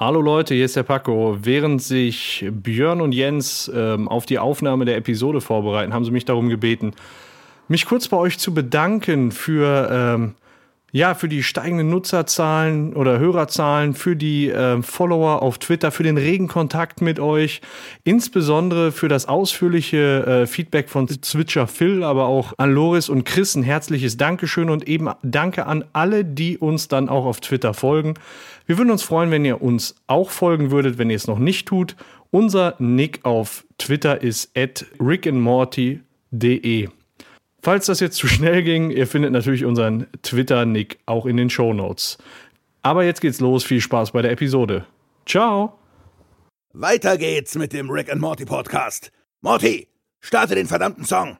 Hallo Leute, hier ist der Paco. Während sich Björn und Jens ähm, auf die Aufnahme der Episode vorbereiten, haben sie mich darum gebeten, mich kurz bei euch zu bedanken für ähm, ja, für die steigenden Nutzerzahlen oder Hörerzahlen, für die äh, Follower auf Twitter, für den regen Kontakt mit euch, insbesondere für das ausführliche äh, Feedback von Switcher Phil, aber auch an Loris und Chris ein herzliches Dankeschön und eben Danke an alle, die uns dann auch auf Twitter folgen. Wir würden uns freuen, wenn ihr uns auch folgen würdet, wenn ihr es noch nicht tut. Unser Nick auf Twitter ist at rickandmorty.de. Falls das jetzt zu schnell ging, ihr findet natürlich unseren Twitter-Nick auch in den Show Notes. Aber jetzt geht's los. Viel Spaß bei der Episode. Ciao. Weiter geht's mit dem Rick and Morty Podcast. Morty, starte den verdammten Song.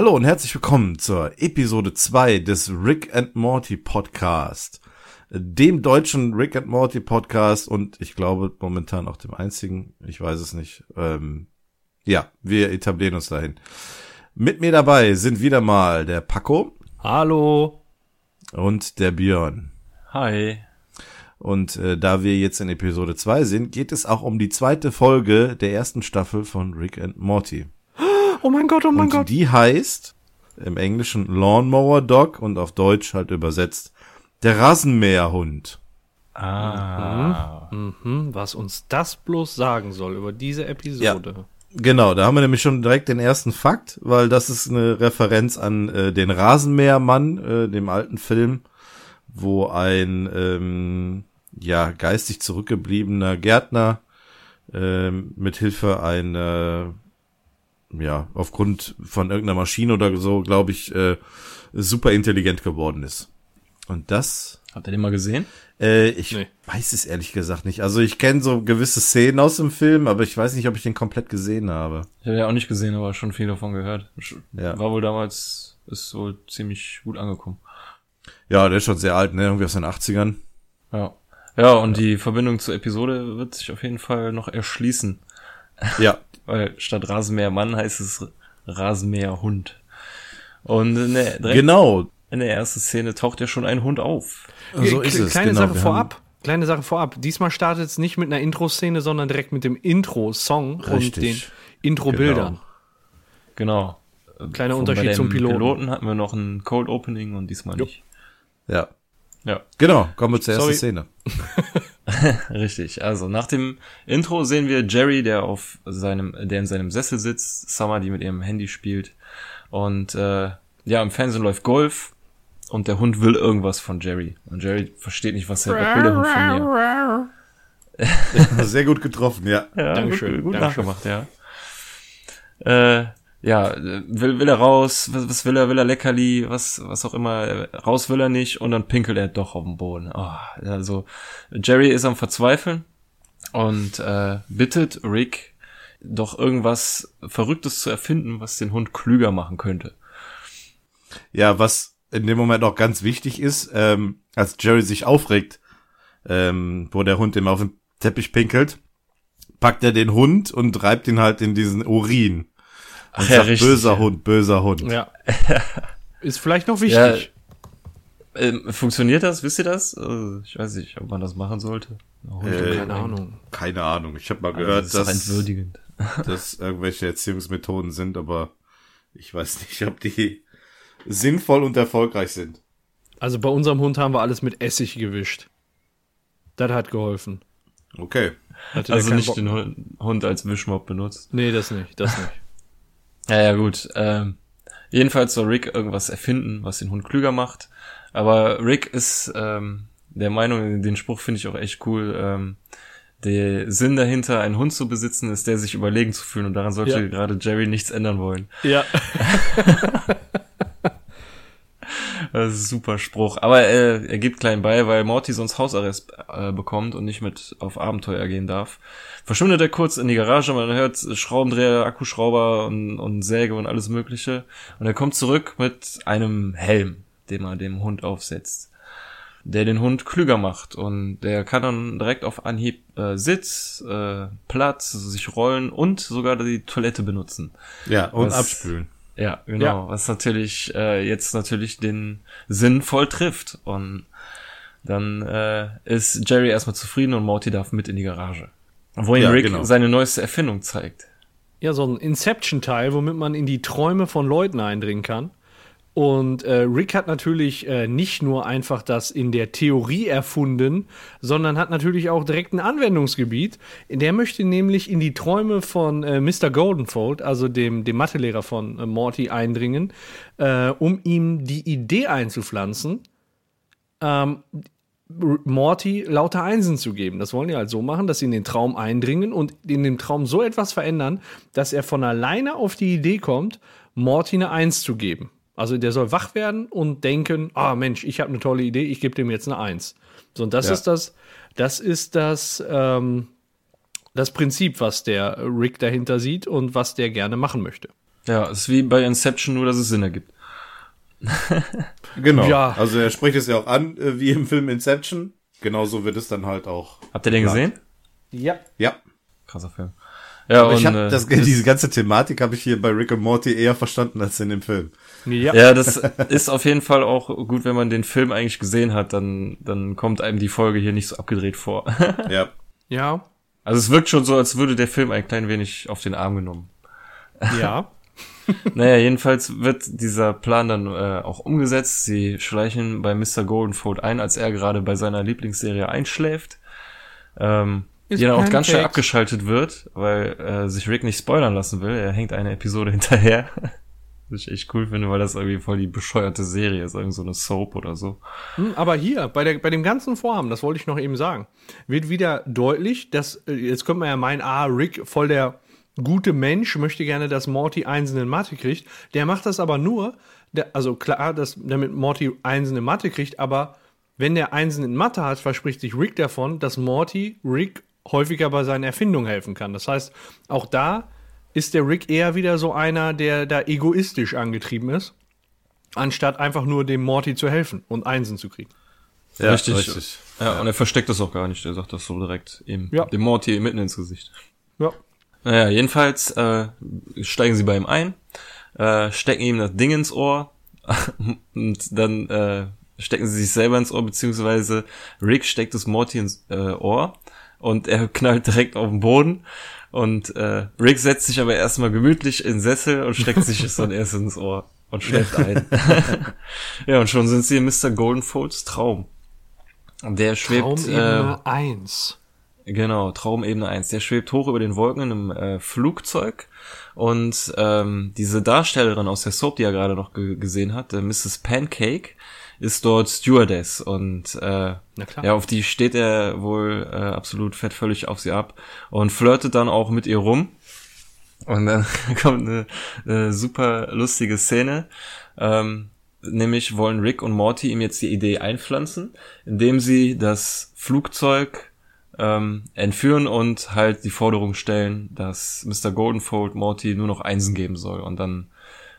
Hallo und herzlich willkommen zur Episode 2 des Rick and Morty Podcast. Dem deutschen Rick and Morty Podcast und ich glaube momentan auch dem einzigen, ich weiß es nicht. Ähm, ja, wir etablieren uns dahin. Mit mir dabei sind wieder mal der Paco. Hallo. Und der Björn. Hi. Und äh, da wir jetzt in Episode 2 sind, geht es auch um die zweite Folge der ersten Staffel von Rick and Morty. Oh mein Gott, oh mein und Gott. die heißt im Englischen Lawnmower Dog und auf Deutsch halt übersetzt der Rasenmäherhund. Ah. Mhm, was uns das bloß sagen soll über diese Episode. Genau, da haben wir nämlich schon direkt den ersten Fakt, weil das ist eine Referenz an äh, den Rasenmähermann, äh, dem alten Film, wo ein ähm, ja geistig zurückgebliebener Gärtner ähm, mit Hilfe einer ja, aufgrund von irgendeiner Maschine oder so, glaube ich, äh, super intelligent geworden ist. Und das. Habt ihr den mal gesehen? Äh, ich Nee. weiß es ehrlich gesagt nicht. Also ich kenne so gewisse Szenen aus dem Film, aber ich weiß nicht, ob ich den komplett gesehen habe. Ich habe ja auch nicht gesehen, aber schon viel davon gehört. Ja. War wohl damals, ist wohl ziemlich gut angekommen. Ja, der ist schon sehr alt, ne? Irgendwie aus den 80ern. Ja. Ja, und die Verbindung zur Episode wird sich auf jeden Fall noch erschließen. Ja. Weil statt Rasenmähermann heißt es Rasenmäherhund. Und in der, direkt genau. in der ersten Szene taucht ja schon ein Hund auf. So ist es. Kleine genau. Sache vorab. Kleine Sache vorab. Diesmal startet es nicht mit einer Intro-Szene, sondern direkt mit dem Intro-Song und den Richtig. Intro-Bildern. Genau. Kleiner Von- Unterschied bei zum Piloten. Piloten hatten wir noch ein Cold Opening und diesmal nicht. Ja. Ja. Genau. Kommen wir zur ersten Sorry. Szene. Richtig. Also nach dem Intro sehen wir Jerry, der auf seinem, der in seinem Sessel sitzt, Summer, die mit ihrem Handy spielt. Und äh, ja, im Fernsehen läuft Golf und der Hund will irgendwas von Jerry. Und Jerry versteht nicht, was, er, was will der Hund von mir. Sehr gut getroffen, ja. Ja, Dankeschön, Gut, gut Dankeschön. nachgemacht, ja. Äh, ja, will, will er raus, was, was will er, will er Leckerli, was, was auch immer, raus will er nicht und dann pinkelt er doch auf den Boden. Oh, also, Jerry ist am Verzweifeln und äh, bittet Rick, doch irgendwas Verrücktes zu erfinden, was den Hund klüger machen könnte. Ja, was in dem Moment auch ganz wichtig ist, ähm, als Jerry sich aufregt, ähm, wo der Hund ihm auf den Teppich pinkelt, packt er den Hund und reibt ihn halt in diesen Urin. Und ja, sagt, richtig. böser Hund, böser Hund. Ja. Ist vielleicht noch wichtig. Ähm, funktioniert das? Wisst ihr das? Also, ich weiß nicht, ob man das machen sollte. Äh, Keine Ahnung. Keine Ahnung. Ich habe mal Also, gehört, das ist dass, entwürdigend. dass irgendwelche Erziehungsmethoden sind, aber ich weiß nicht, ob die sinnvoll und erfolgreich sind. Also bei unserem Hund haben wir alles mit Essig gewischt. Das hat geholfen. Okay. Hatte Also nicht Bock den. Hund, als Wischmopp benutzt. Nee, das nicht, das nicht. Ja, ja, gut. Ähm, jedenfalls soll Rick irgendwas erfinden, was den Hund klüger macht. Aber Rick ist ähm, der Meinung, den Spruch finde ich auch echt cool. Ähm, der Sinn dahinter, einen Hund zu besitzen, ist der, sich überlegen zu fühlen. Und daran sollte Ja. gerade Jerry nichts ändern wollen. Ja. Ist super Spruch. Aber äh, er gibt klein bei, weil Morty sonst Hausarrest äh, bekommt und nicht mit auf Abenteuer gehen darf. Verschwindet er kurz in die Garage, man hört Schraubendreher, Akkuschrauber und, und Säge und alles mögliche. Und er kommt zurück mit einem Helm, den er dem Hund aufsetzt. Der den Hund klüger macht und der kann dann direkt auf Anhieb äh, Sitz, äh, Platz, sich rollen und sogar die Toilette benutzen. Ja, und Was- abspülen. Ja, genau. Ja. Was natürlich äh, jetzt natürlich den Sinn voll trifft. Und dann äh, ist Jerry erstmal zufrieden und Morty darf mit in die Garage. Wo ihm Ja, Rick genau. seine neueste Erfindung zeigt. Ja, so ein Inception-Teil, womit man in die Träume von Leuten eindringen kann. Und äh, Rick hat natürlich äh, nicht nur einfach das in der Theorie erfunden, sondern hat natürlich auch direkt ein Anwendungsgebiet. Der möchte nämlich in die Träume von äh, Mr. Goldenfold, also dem, dem Mathelehrer von äh, Morty, eindringen, äh, um ihm die Idee einzupflanzen, ähm, Morty lauter Einsen zu geben. Das wollen die halt so machen, dass sie in den Traum eindringen und in dem Traum so etwas verändern, dass er von alleine auf die Idee kommt, Morty eine Eins zu geben. Also der soll wach werden und denken, ah Mensch, ich habe eine tolle Idee, ich gebe dem jetzt eine Eins. So, und das Ja. ist das, das ist das, ähm, das Prinzip, was der Rick dahinter sieht und was der gerne machen möchte. Ja, ist wie bei Inception, nur dass es Sinn ergibt. Genau. Ja. Also er spricht es ja auch an, äh, wie im Film Inception. Genauso wird es dann halt auch. Habt ihr den gesehen? Ja. Ja. Krasser Film. Ja, Aber ich und, hab äh, das, diese ganze Thematik habe ich hier bei Rick und Morty eher verstanden als in dem Film. Ja. Ja, das ist auf jeden Fall auch gut, wenn man den Film eigentlich gesehen hat, dann, dann kommt einem die Folge hier nicht so abgedreht vor. Ja. Ja. Also es wirkt schon so, als würde der Film ein klein wenig auf den Arm genommen. Ja. Naja, jedenfalls wird dieser Plan dann äh, auch umgesetzt. Sie schleichen bei Mr. Goldenfold ein, als er gerade bei seiner Lieblingsserie einschläft. Ähm, Ist die dann auch ganz schnell abgeschaltet wird, weil äh, sich Rick nicht spoilern lassen will. Er hängt eine Episode hinterher. Was ich echt cool finde, weil das irgendwie voll die bescheuerte Serie ist, irgend so eine Soap oder so. Hm, Aber hier, bei, der, bei dem ganzen Vorhaben, das wollte ich noch eben sagen, wird wieder deutlich, dass, äh, jetzt könnte man ja meinen, ah, Rick, voll der gute Mensch, möchte gerne, dass Morty Einsen in Mathe kriegt. Der macht das aber nur, der, also klar, dass, damit Morty Einsen in Mathe kriegt, aber wenn der Einsen in Mathe hat, verspricht sich Rick davon, dass Morty Rick häufiger bei seinen Erfindungen helfen kann. Das heißt, auch da ist der Rick eher wieder so einer, der da egoistisch angetrieben ist, anstatt einfach nur dem Morty zu helfen und Einsen zu kriegen. ja Richtig. Ja, und er versteckt das auch gar nicht. Er sagt das so direkt ihm, Ja. dem Morty mitten ins Gesicht. Ja. Naja, jedenfalls äh, steigen sie bei ihm ein, äh, stecken ihm das Ding ins Ohr und dann äh, stecken sie sich selber ins Ohr, beziehungsweise Rick steckt es Morty ins äh, Ohr und er knallt direkt auf den Boden und äh, Rick setzt sich aber erstmal gemütlich in den Sessel und steckt sich es dann erst ins Ohr und schläft ein. ja, und schon sind sie in Mr. Goldenfolds Traum. Der schwebt... äh, Traumebene 1. Genau, Traumebene 1. Der schwebt hoch über den Wolken in einem äh, Flugzeug. Und ähm, diese Darstellerin aus der Soap, die er gerade noch ge gesehen hat, äh, Mrs. Pancake, ist dort Stewardess. Und äh, ja, auf die steht er wohl äh, absolut fett völlig auf sie ab und flirtet dann auch mit ihr rum. Und dann kommt eine, eine super lustige Szene. Ähm, nämlich wollen Rick und Morty ihm jetzt die Idee einpflanzen, indem sie das Flugzeug ähm, entführen und halt die Forderung stellen, dass Mr. Goldenfold Morty nur noch Einsen geben soll. Und dann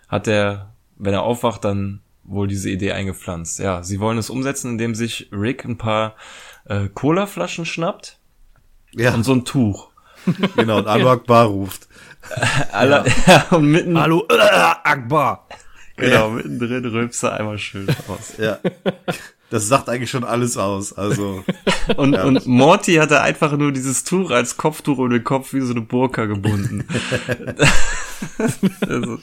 hat er, wenn er aufwacht, dann wohl diese Idee eingepflanzt. Ja, sie wollen es umsetzen, indem sich Rick ein paar äh, Cola-Flaschen schnappt Ja, und so ein Tuch. genau. Und Anwar Akbar ruft. Alle, ja. und mitten, Hallo, äh, Akbar. genau, mittendrin rülpst er einmal schön raus. Ja. Das sagt eigentlich schon alles aus. Also, Und, und Morty hatte einfach nur dieses Tuch als Kopftuch um den Kopf wie so eine Burka gebunden. also,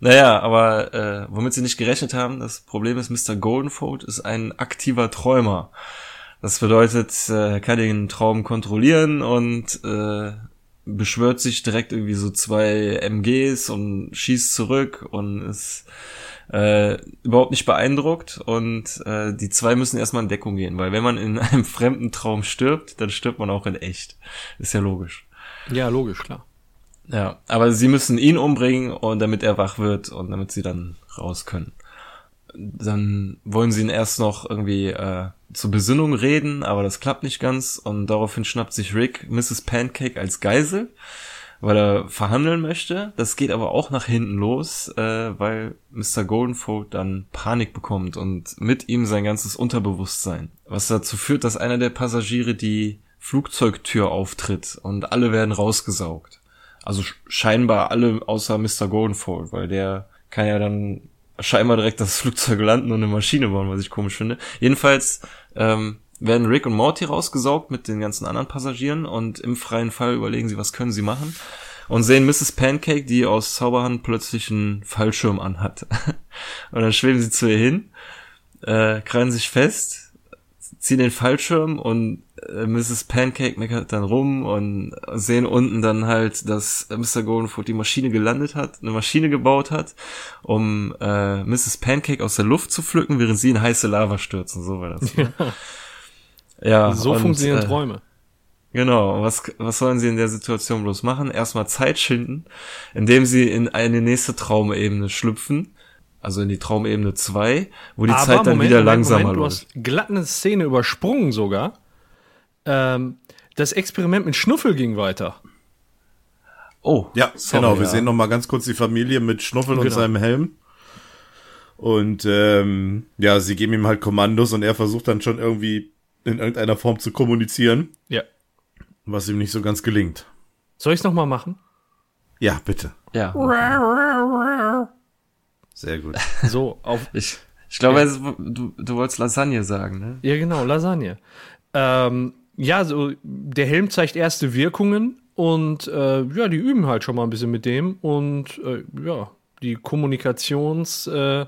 naja, aber äh, womit sie nicht gerechnet haben, das Problem ist, Mr. Goldenfold ist ein aktiver Träumer. Das bedeutet, äh, er kann den Traum kontrollieren und äh, beschwört sich direkt irgendwie so zwei MGs und schießt zurück und ist äh, überhaupt nicht beeindruckt und äh, die zwei müssen erstmal in Deckung gehen, weil wenn man in einem fremden Traum stirbt, dann stirbt man auch in echt. Ist ja logisch. Ja, logisch, klar. Ja, aber sie müssen ihn umbringen und damit er wach wird und damit sie dann raus können. dann wollen sie ihn erst noch irgendwie äh, zur Besinnung reden, aber das klappt nicht ganz und daraufhin schnappt sich Rick Mrs. Pancake als Geisel, weil er verhandeln möchte. Das geht aber auch nach hinten los, äh, weil Mr. Goldenfold dann Panik bekommt und mit ihm sein ganzes Unterbewusstsein, was dazu führt, dass einer der Passagiere die Flugzeugtür auftritt und alle werden rausgesaugt. Also scheinbar alle außer Mr. Goldenfold, weil der kann ja dann scheinbar direkt das Flugzeug landen und eine Maschine bauen, was ich komisch finde. Jedenfalls ähm, werden Rick und Morty rausgesaugt mit den ganzen anderen Passagieren und im freien Fall überlegen sie, was können sie machen und sehen Mrs. Pancake, die aus Zauberhand plötzlich einen Fallschirm anhat. und dann schweben sie zu ihr hin, äh, krallen sich fest, ziehen den Fallschirm und äh, Mrs. Pancake meckert dann rum und sehen unten dann halt, dass Mr. Goldenfoot die Maschine gelandet hat, eine Maschine gebaut hat, um äh, Mrs. Pancake aus der Luft zu pflücken, während sie in heiße Lava stürzen. So war das. Ne? Ja, so und, funktionieren äh, Träume. Genau, was, was sollen sie in der Situation bloß machen? Erstmal Zeit schinden, indem sie in eine nächste Traumebene schlüpfen, also in die Traumebene 2, wo die Aber Zeit dann Moment, wieder Moment, langsamer Moment, du läuft. hast glatt eine Szene übersprungen sogar. Ähm, das Experiment mit Schnuffel ging weiter. Oh, Ja, sorry, genau. Wir ja. sehen noch mal ganz kurz die Familie mit Schnuffel und Genau. seinem Helm. Und ähm, ja, sie geben ihm halt Kommandos und er versucht dann schon irgendwie in irgendeiner Form zu kommunizieren, Ja. was ihm nicht so ganz gelingt. Soll ich es nochmal machen? Ja, bitte. Ja, Sehr gut. So, auf. ich, ich glaube, es- du, du wolltest Lasagne sagen, ne? Ja, genau, Lasagne. Ähm, ja, so, der Helm zeigt erste Wirkungen und äh, ja, die üben halt schon mal ein bisschen mit dem und äh, ja, die Kommunikations, äh,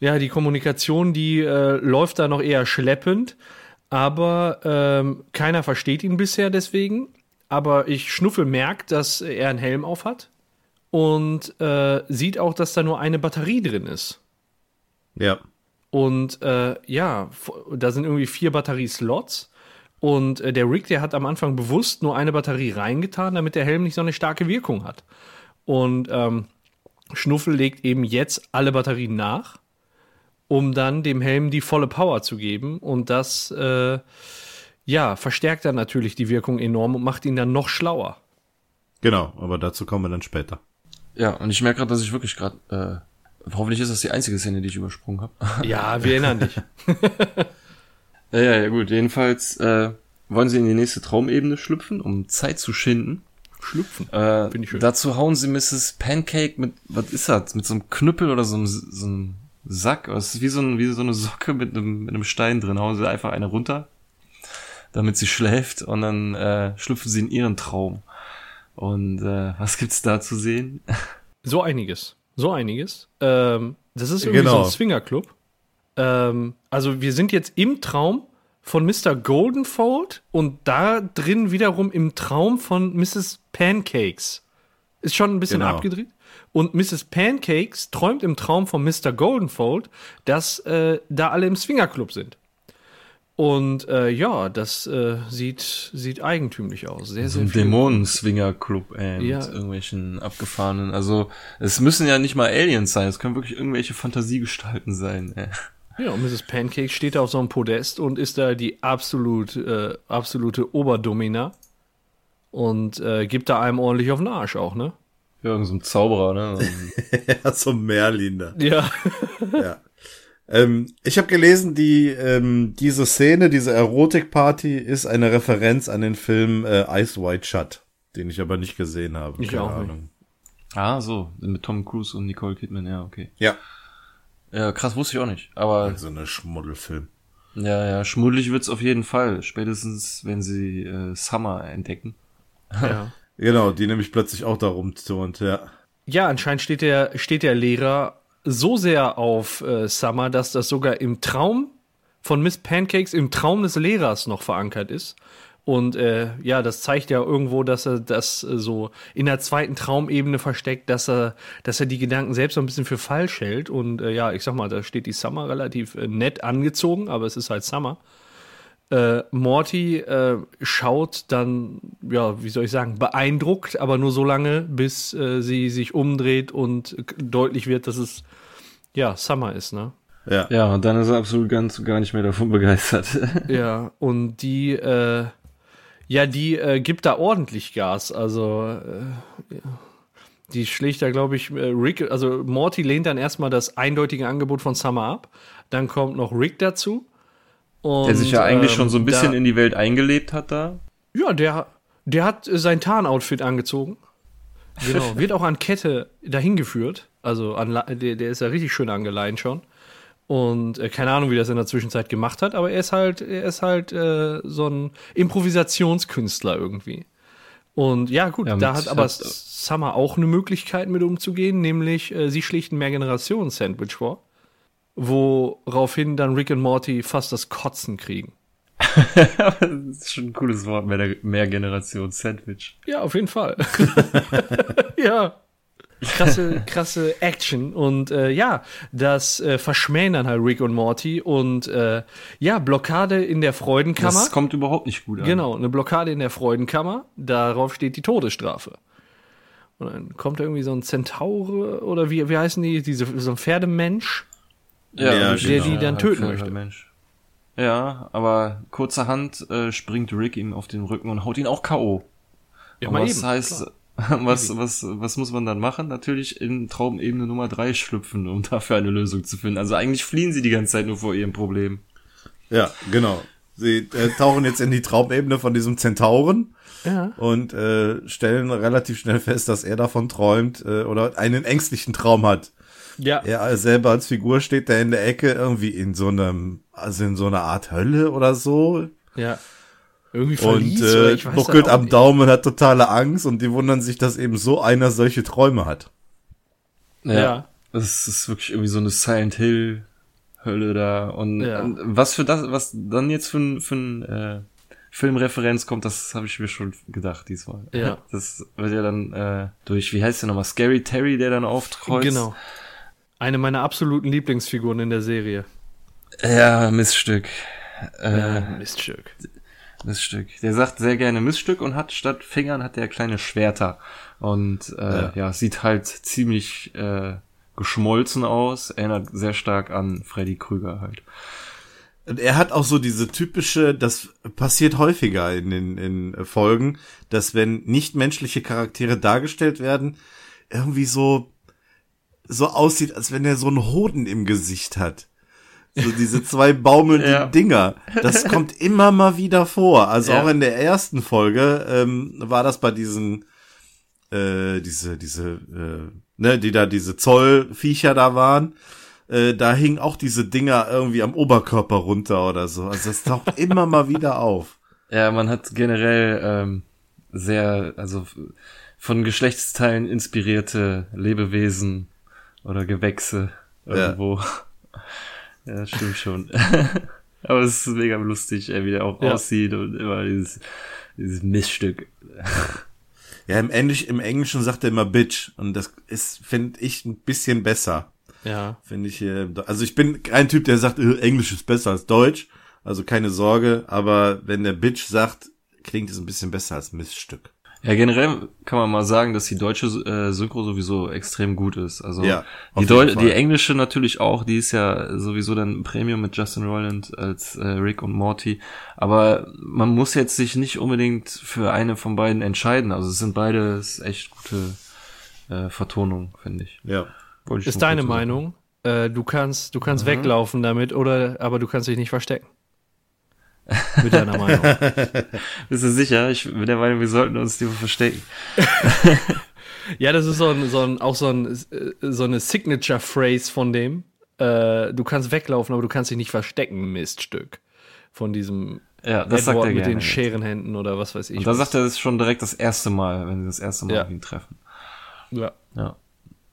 ja, die Kommunikation, die äh, läuft da noch eher schleppend, aber ähm, keiner versteht ihn bisher deswegen. Aber ich Schnuffel merkt, dass er einen Helm auf hat und äh, sieht auch, dass da nur eine Batterie drin ist. Ja. Und äh, ja, da sind irgendwie vier Batterieslots. Und äh, der Rick, der hat am Anfang bewusst nur eine Batterie reingetan, damit der Helm nicht so eine starke Wirkung hat. Und ähm, Schnuffel legt eben jetzt alle Batterien nach, um dann dem Helm die volle Power zu geben. Und das, äh, ja, verstärkt dann natürlich die Wirkung enorm und macht ihn dann noch schlauer. Genau, aber dazu kommen wir dann später. Ja, und ich merke gerade, dass ich wirklich gerade, äh, hoffentlich ist das die einzige Szene, die ich übersprungen habe. Ja, wir erinnern dich. ja, ja, ja, gut. Jedenfalls äh, wollen sie in die nächste Traumebene schlüpfen, um Zeit zu schinden. Schlüpfen. Äh, Find ich schön. dazu hauen sie Mrs. Pancake mit, was ist das? Mit so einem Knüppel oder so einem, so einem Sack? Es ist wie so, ein, wie so eine Socke mit einem, mit einem Stein drin. Hauen sie einfach eine runter, damit sie schläft und dann äh, schlüpfen sie in ihren Traum. Und äh, was gibt's da zu sehen? So einiges. So einiges. Ähm, das ist irgendwie Genau. so ein Swingerclub. Ähm, also wir sind jetzt im Traum von Mr. Goldenfold und da drin wiederum im Traum von Mrs. Pancakes. Ist schon ein bisschen Genau. abgedreht. Und Mrs. Pancakes träumt im Traum von Mr. Goldenfold, dass äh, da alle im Swingerclub sind. Und äh, ja, das äh, sieht, sieht eigentümlich aus. Sehr, So sehr ein. Dämonen-Swinger-Club, ey, Ja. mit irgendwelchen abgefahrenen, also es müssen ja nicht mal Aliens sein, es können wirklich irgendwelche Fantasiegestalten sein, ey. Ja, und Mrs. Pancake steht da auf so einem Podest und ist da die absolut, äh, absolute Oberdomina und äh, gibt da einem ordentlich auf den Arsch auch, ne? Ja, irgend so ein Zauberer, ne? Ja, so Merlin da. Ja. Ja. Ähm, ich habe gelesen, die ähm, diese Szene, diese Erotikparty ist eine Referenz an den Film äh, Ice White Shut, den ich aber nicht gesehen habe. Ich auch nicht. ah, so, mit Tom Cruise und Nicole Kidman, ja, okay. Ja, Ja, krass, wusste ich auch nicht, aber so eine Schmuddelfilm. ja, ja, schmuddelig wird's auf jeden Fall, spätestens, wenn sie äh, Summer entdecken. ja. Genau, die nämlich plötzlich auch da rumturnt, ja. Ja, anscheinend steht der, steht der Lehrer so sehr auf äh, Summer, dass das sogar im Traum von Miss Pancakes, im Traum des Lehrers noch verankert ist. Und äh, ja, das zeigt ja irgendwo, dass er das äh, so in der zweiten Traumebene versteckt, dass er, dass er die Gedanken selbst so ein bisschen für falsch hält. Und äh, ja, ich sag mal, da steht die Summer relativ äh, nett angezogen, aber es ist halt Summer. Äh, Morty äh, schaut dann, ja, wie soll ich sagen, beeindruckt, aber nur so lange, bis äh, sie sich umdreht und deutlich wird, dass es ja Summer ist, ne? Ja. Ja, und dann ist er absolut ganz gar nicht mehr davon begeistert. Ja, und die, äh, ja, die äh, gibt da ordentlich Gas. Also, äh, ja. die schlägt da, glaube ich, Rick, also Morty lehnt dann erstmal das eindeutige Angebot von Summer ab. Dann kommt noch Rick dazu. Und, Der sich ja eigentlich ähm, schon so ein bisschen da, in die Welt eingelebt hat da. Ja, der, der hat äh, sein Tarnoutfit angezogen. Genau, wird auch an Kette dahin geführt. Also an, der, der ist ja richtig schön angeleint schon. Und äh, keine Ahnung, wie das in der Zwischenzeit gemacht hat, aber er ist halt, er ist halt äh, so ein Improvisationskünstler irgendwie. Und ja, gut, Ja, da hat aber hat- Summer auch eine Möglichkeit mit umzugehen, nämlich äh, sie schlägt ein Mehrgenerationen-Sandwich vor, woraufhin dann Rick und Morty fast das Kotzen kriegen. das ist schon ein cooles Wort, mehr, mehr Generation Sandwich. Ja, auf jeden Fall. ja. Krasse, krasse Action. Und äh, ja, das äh, verschmähen dann halt Rick und Morty. Und äh, ja, Blockade in der Freudenkammer. Das kommt überhaupt nicht gut an. Genau, eine Blockade in der Freudenkammer. Darauf steht die Todesstrafe. Und dann kommt da irgendwie so ein Zentaure oder wie, wie heißen die? Diese, so ein Pferdemensch. Ja, der genau. die dann töten möchte. Mensch. Ja, aber kurzerhand äh, springt Rick ihm auf den Rücken und haut ihn auch K.O. Ja, mal was eben, heißt, klar. was, was, was muss man dann machen? Natürlich in Traubenebene Nummer drei schlüpfen, um dafür eine Lösung zu finden. Also eigentlich fliehen sie die ganze Zeit nur vor ihrem Problem. Ja, genau. Sie äh, tauchen jetzt in die Traumebene von diesem Zentauren Ja. und äh, stellen relativ schnell fest, dass er davon träumt äh, oder einen ängstlichen Traum hat. Ja. Er selber als Figur steht da in der Ecke irgendwie in so einem, also in so einer Art Hölle oder so ja. Irgendwie und verließ äh, ich weiß buckelt am. Daumen, hat totale Angst und die wundern sich, dass eben so einer solche Träume hat. Ja. Das ist wirklich irgendwie so eine Silent Hill Hölle da. Und Ja. und was für das, was dann jetzt für ein, für ein äh, Filmreferenz kommt, das habe ich mir schon gedacht diesmal. Ja. Das wird ja dann äh, durch, wie heißt der nochmal, Scary Terry, der dann aufkreuzt. Genau. Eine meiner absoluten Lieblingsfiguren in der Serie. Ja, Miststück. Äh, Äh, Miststück. Miststück. Der sagt sehr gerne Miststück und hat statt Fingern hat er kleine Schwerter. Und äh, ja. Ja. sieht halt ziemlich äh, geschmolzen aus, erinnert sehr stark an Freddy Krüger halt. Und er hat auch so diese typische, das passiert häufiger in den in Folgen, dass wenn nichtmenschliche Charaktere dargestellt werden, irgendwie so so aussieht, als wenn er so einen Hoden im Gesicht hat. So diese zwei baumelnden Ja. Dinger. Das kommt immer mal wieder vor. Also Ja. auch in der ersten Folge ähm, war das bei diesen äh, diese diese äh, ne, die da diese Zollviecher da waren äh, da hingen auch diese Dinger irgendwie am Oberkörper runter oder so. Also das taucht immer mal wieder auf. Ja, man hat generell ähm, sehr, also von Geschlechtsteilen inspirierte Lebewesen oder Gewächse irgendwo. Ja, das stimmt schon. Aber es ist mega lustig, wie der auch Ja. aussieht und immer dieses, dieses Miststück. Ja, im, Englisch, im Englischen sagt er immer Bitch und das ist, finde ich, ein bisschen besser. Ja. Finde ich, äh, also ich bin kein Typ, der sagt, äh, Englisch ist besser als Deutsch, also keine Sorge, aber wenn der Bitch sagt, klingt es ein bisschen besser als Miststück. Ja, generell kann man mal sagen, dass die deutsche äh, Synchro sowieso extrem gut ist. Also Ja, die, Deu die englische natürlich auch, die ist ja sowieso dann Premium mit Justin Roiland als äh, Rick und Morty. Aber man muss jetzt sich nicht unbedingt für eine von beiden entscheiden. Also es sind beides echt gute äh, Vertonungen, finde ich. Ja. Ist deine. Meinung? Äh, du kannst, du Mhm. kannst weglaufen damit, oder, aber du kannst dich nicht verstecken. Mit deiner Meinung. Bist du sicher? Ich bin der Meinung, wir sollten uns lieber verstecken. Ja, das ist so ein, so ein, auch so, ein, äh, so eine Signature-Phrase von dem. Äh, du kannst weglaufen, aber du kannst dich nicht verstecken, Miststück. Von diesem Ja, das sagt er mit gerne. den Scherenhänden oder was weiß ich. Und da sagt er es schon direkt das erste Mal, wenn sie das erste Mal Ja. ihn treffen. ja. Ja.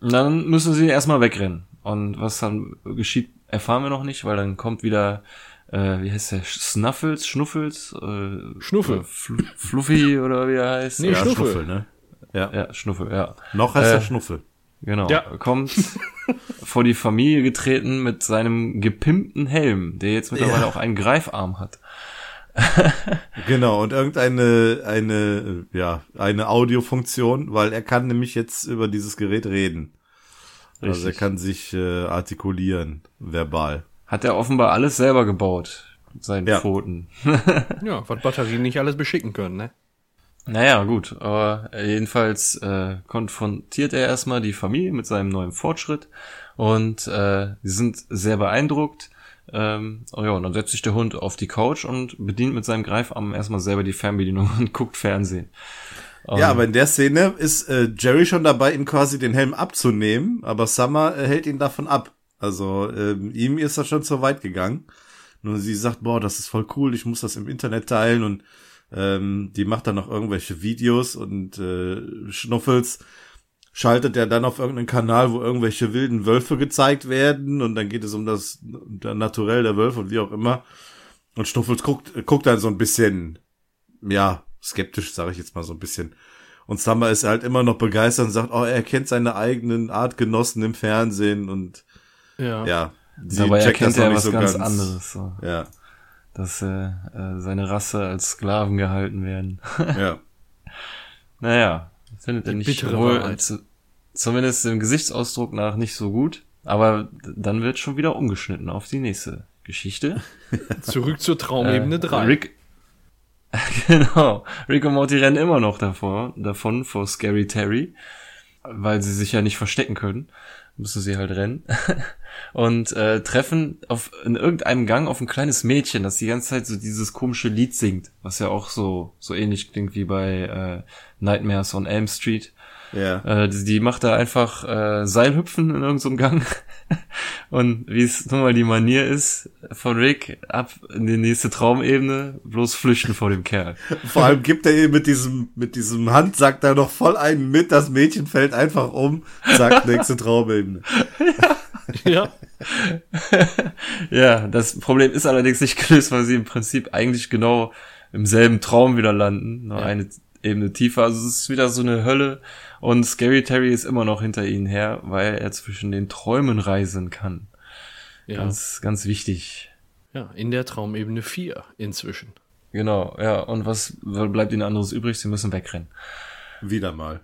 Und dann müssen sie erstmal wegrennen. Und was dann geschieht, erfahren wir noch nicht, weil dann kommt wieder, äh, wie heißt der, Snuffles, Schnuffels, äh, Schnuffel. oder Fl Fluffy oder wie er heißt. Nee, ja, Schnuffel. ne? Ja. ja, Schnuffel, ja. Noch heißt Äh, er Schnuffel. Genau. Ja. Kommt vor die Familie getreten mit seinem gepimpten Helm, der jetzt mittlerweile Ja. auch einen Greifarm hat. Genau, und irgendeine, eine, ja, eine Audiofunktion, weil er kann nämlich jetzt über dieses Gerät reden. Also er kann sich äh, artikulieren, verbal. Hat er offenbar alles selber gebaut. Mit seinen Ja. Pfoten. Ja, was Batterien nicht alles beschicken können, ne? Naja, gut, aber jedenfalls äh, konfrontiert er erstmal die Familie mit seinem neuen Fortschritt und äh, sie sind sehr beeindruckt. Ähm, oh ja, und dann setzt sich der Hund auf die Couch und bedient mit seinem Greifarm erstmal selber die Fernbedienung und guckt Fernsehen. Ja, aber in der Szene ist äh, Jerry schon dabei, ihm quasi den Helm abzunehmen, aber Summer äh, hält ihn davon ab. Also ähm, ihm ist das schon zu weit gegangen. Nur sie sagt, boah, das ist voll cool, ich muss das im Internet teilen und ähm, die macht dann noch irgendwelche Videos und äh, Schnuffels schaltet er dann auf irgendeinen Kanal, wo irgendwelche wilden Wölfe gezeigt werden und dann geht es um das um das Naturell der Wölfe und wie auch immer. Und Schnuffels guckt, guckt dann so ein bisschen, ja, skeptisch, sage ich jetzt mal so ein bisschen. Und Summer ist halt immer noch begeistert und sagt, oh, er kennt seine eigenen Artgenossen im Fernsehen und Ja. ja. Dabei erkennt er was so ganz, anderes, so, Ja, dass äh, äh, seine Rasse als Sklaven gehalten werden. ja. Naja, findet er nicht wohl, zumindest dem Gesichtsausdruck nach nicht so gut. Aber dann wird schon wieder umgeschnitten auf die nächste Geschichte. Zurück zur Traumebene Äh, 3. Rick, genau. Rick und Morty rennen immer noch davor, davon vor Scary Terry, weil sie sich ja nicht verstecken können. Müssen sie halt rennen. und äh, treffen auf in irgendeinem Gang auf ein kleines Mädchen, das die ganze Zeit so dieses komische Lied singt, was ja auch so so ähnlich klingt wie bei äh, Nightmares on Elm Street. Ja. Äh, die, die macht da einfach äh, Seilhüpfen in irgendeinem Gang. Und wie es nun mal die Manier ist von Rick, ab in die nächste Traumebene, bloß flüchten vor dem Kerl. Vor allem gibt er ihr mit diesem, mit diesem Handsack da noch voll einen mit, das Mädchen fällt einfach um, sagt nächste Traumebene. Ja. Ja, das Problem ist allerdings nicht gelöst, weil sie im Prinzip eigentlich genau im selben Traum wieder landen, nur eine Ebene tiefer. Also es ist wieder so eine Hölle und Scary Terry ist immer noch hinter ihnen her, weil er zwischen den Träumen reisen kann. Ja. Ganz, ganz wichtig. ja, in der Traumebene 4 inzwischen. Genau, ja. Und was bleibt ihnen anderes übrig? Sie müssen wegrennen. Wieder mal.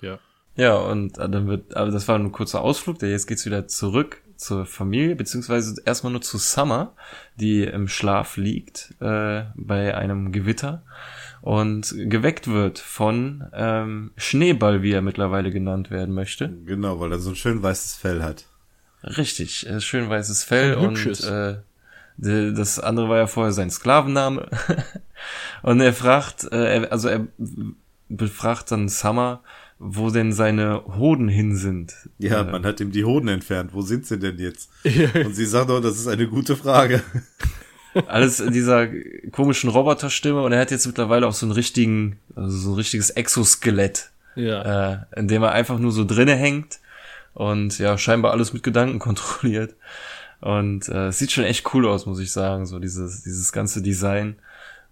Ja. Ja, und äh, dann wird, aber das war ein kurzer Ausflug, der jetzt geht's wieder zurück zur Familie, beziehungsweise erstmal nur zu Summer, die im Schlaf liegt, äh, bei einem Gewitter und geweckt wird von ähm, Schneeball, wie er mittlerweile genannt werden möchte. Genau, weil er so ein schön weißes Fell hat. Richtig, äh, schön weißes Fell und hübsches. äh, das andere war ja vorher sein Sklavenname. und er fragt, äh, er, also er befragt dann Summer, wo denn seine Hoden hin sind. Ja, man hat ihm die Hoden entfernt. Wo sind sie denn jetzt? Und sie sagt doch, das ist eine gute Frage. Alles in dieser komischen Roboterstimme und er hat jetzt mittlerweile auch so einen richtigen, also so ein richtiges Exoskelett, Ja. äh, in dem er einfach nur so drinne hängt und ja, scheinbar alles mit Gedanken kontrolliert. Und äh, es sieht schon echt cool aus, muss ich sagen, so dieses, dieses ganze Design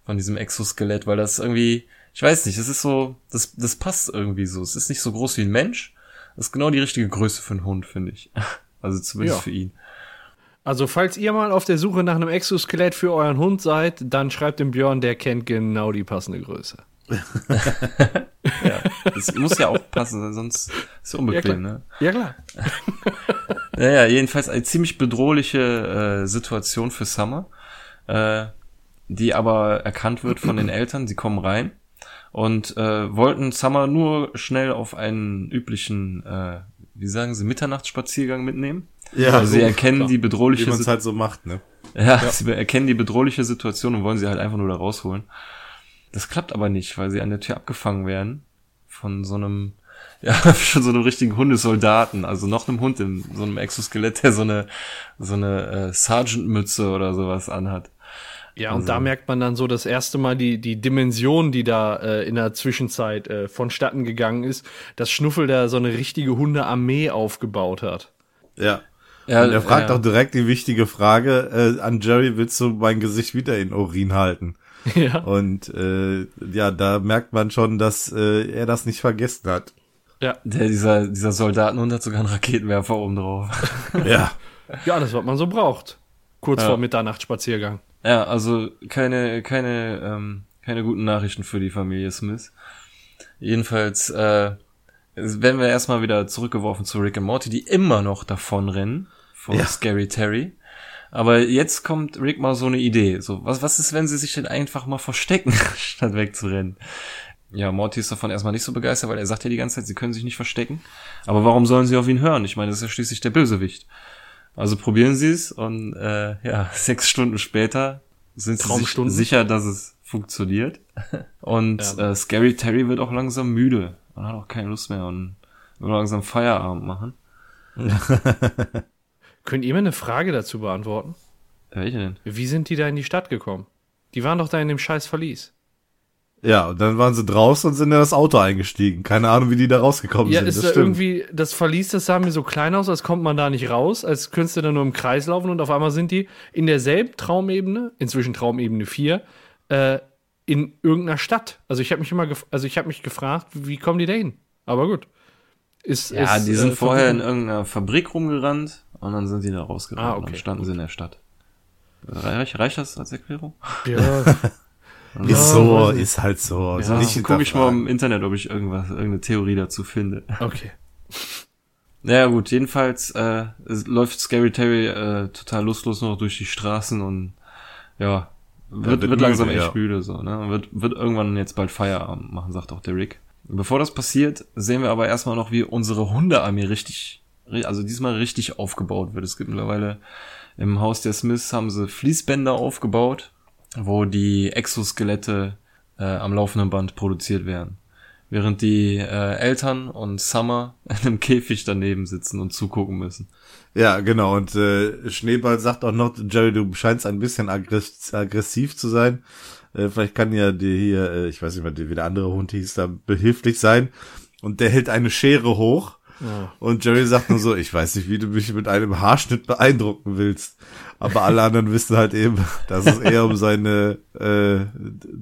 von diesem Exoskelett, weil das irgendwie, ich weiß nicht, es ist so, das, das passt irgendwie so. Es ist nicht so groß wie ein Mensch. Das ist genau die richtige Größe für einen Hund, finde ich. Also zumindest Ja. für ihn. Also, falls ihr mal auf der Suche nach einem Exoskelett für euren Hund seid, dann schreibt dem Björn, der kennt genau die passende Größe. Ja, das muss ja auch passen, sonst ist es unbequem, Ja, ne? Ja, klar. Naja, jedenfalls eine ziemlich bedrohliche äh, Situation für Summer, äh, die aber erkannt wird von den Eltern. Sie kommen rein und äh, wollten Summer nur schnell auf einen üblichen, äh, wie sagen sie, Mitternachtsspaziergang mitnehmen. Ja, also sie erkennen die wie bedrohliche man es halt so macht, ne? ja, sie erkennen die bedrohliche Situation und wollen sie halt einfach nur da rausholen. Das klappt aber nicht, weil sie an der Tür abgefangen werden von so einem, ja, schon so einem richtigen Hundesoldaten, also noch einem Hund in so einem Exoskelett, der so eine, so eine äh, Sergeant-Mütze oder sowas anhat. Ja, Also- und da merkt man dann so das erste Mal die, die Dimension, die da äh, in der Zwischenzeit äh, vonstatten gegangen ist, dass Schnuffel da so eine richtige Hundearmee aufgebaut hat. Ja. Ja, Und er fragt ja. auch direkt die wichtige Frage äh, an Jerry, willst du mein Gesicht wieder in Urin halten? ja. Und äh, ja, da merkt man schon, dass äh, er das nicht vergessen hat. ja. Der, dieser, dieser Soldatenhund hat sogar einen Raketenwerfer oben drauf. Ja. Ja, das, was man so braucht. Kurz Ja. vor Mitternachtsspaziergang. Ja, also keine, keine, ähm, keine guten Nachrichten für die Familie Smith. Jedenfalls äh, werden wir erstmal wieder zurückgeworfen zu Rick und Morty, die immer noch davonrennen von Ja. Scary Terry. Aber jetzt kommt Rick mal so eine Idee. So, was, was ist, wenn sie sich denn einfach mal verstecken, statt wegzurennen? Ja, Morty ist davon erstmal nicht so begeistert, weil er sagt ja die ganze Zeit, sie können sich nicht verstecken. Aber warum sollen sie auf ihn hören? Ich meine, das ist ja schließlich der Bösewicht. Also probieren sie es und äh, ja, sechs Stunden später sind sie sich sicher, dass es funktioniert. Und Ja. äh, Scary Terry wird auch langsam müde und hat auch keine Lust mehr und will langsam Feierabend machen. Könnt ihr mir eine Frage dazu beantworten? Welche denn? Wie sind die da in die Stadt gekommen? Die waren doch da in dem scheiß Verlies. Ja, und dann waren sie draußen und sind in das Auto eingestiegen. Keine Ahnung, wie die da rausgekommen Ja, sind. ist das da stimmt. irgendwie, das Verlies, das sah mir so klein aus, als kommt man da nicht raus, als könntest du da nur im Kreis laufen und auf einmal sind die in derselben Traumebene, inzwischen Traumebene 4, äh, in irgendeiner Stadt. Also ich habe mich immer, gef also ich habe mich gefragt, wie kommen die da hin? Aber gut. Ist, Ja, ist, die sind äh, vorher in irgendeiner Fabrik rumgerannt und dann sind die da rausgerannt. Ah, okay, Dann standen sie in der Stadt. Reich, reicht das als Erklärung? Ja, Ist so, ist halt so. Ja, nicht Guck ich mal im Internet, ob ich irgendwas, irgendeine Theorie dazu finde. okay. Naja gut, jedenfalls äh, es läuft Scary Terry äh, total lustlos noch durch die Straßen und ja, wird, wird wird, langsam müde, echt ja. müde so, ne? Und Wird, wird irgendwann jetzt bald Feierabend machen, sagt auch der Rick. Bevor das passiert, sehen wir aber erstmal noch, wie unsere Hundearmee richtig, ri- also diesmal richtig aufgebaut wird. Es gibt mittlerweile im Haus der Smiths haben sie Fließbänder aufgebaut, wo die Exoskelette äh, am laufenden Band produziert werden. Während die äh, Eltern und Summer in einem Käfig daneben sitzen und zugucken müssen. Ja, genau. Und äh, Schneeball sagt auch noch, Jerry, du scheinst ein bisschen aggress aggressiv zu sein. Äh, vielleicht kann ja dir hier, äh, ich weiß nicht mehr, wie der andere Hund hieß, da behilflich sein. Und der hält eine Schere hoch. Ja. Und Jerry sagt nur so, ich weiß nicht, wie du mich mit einem Haarschnitt beeindrucken willst. Aber alle anderen wissen halt eben, dass es eher um seine äh,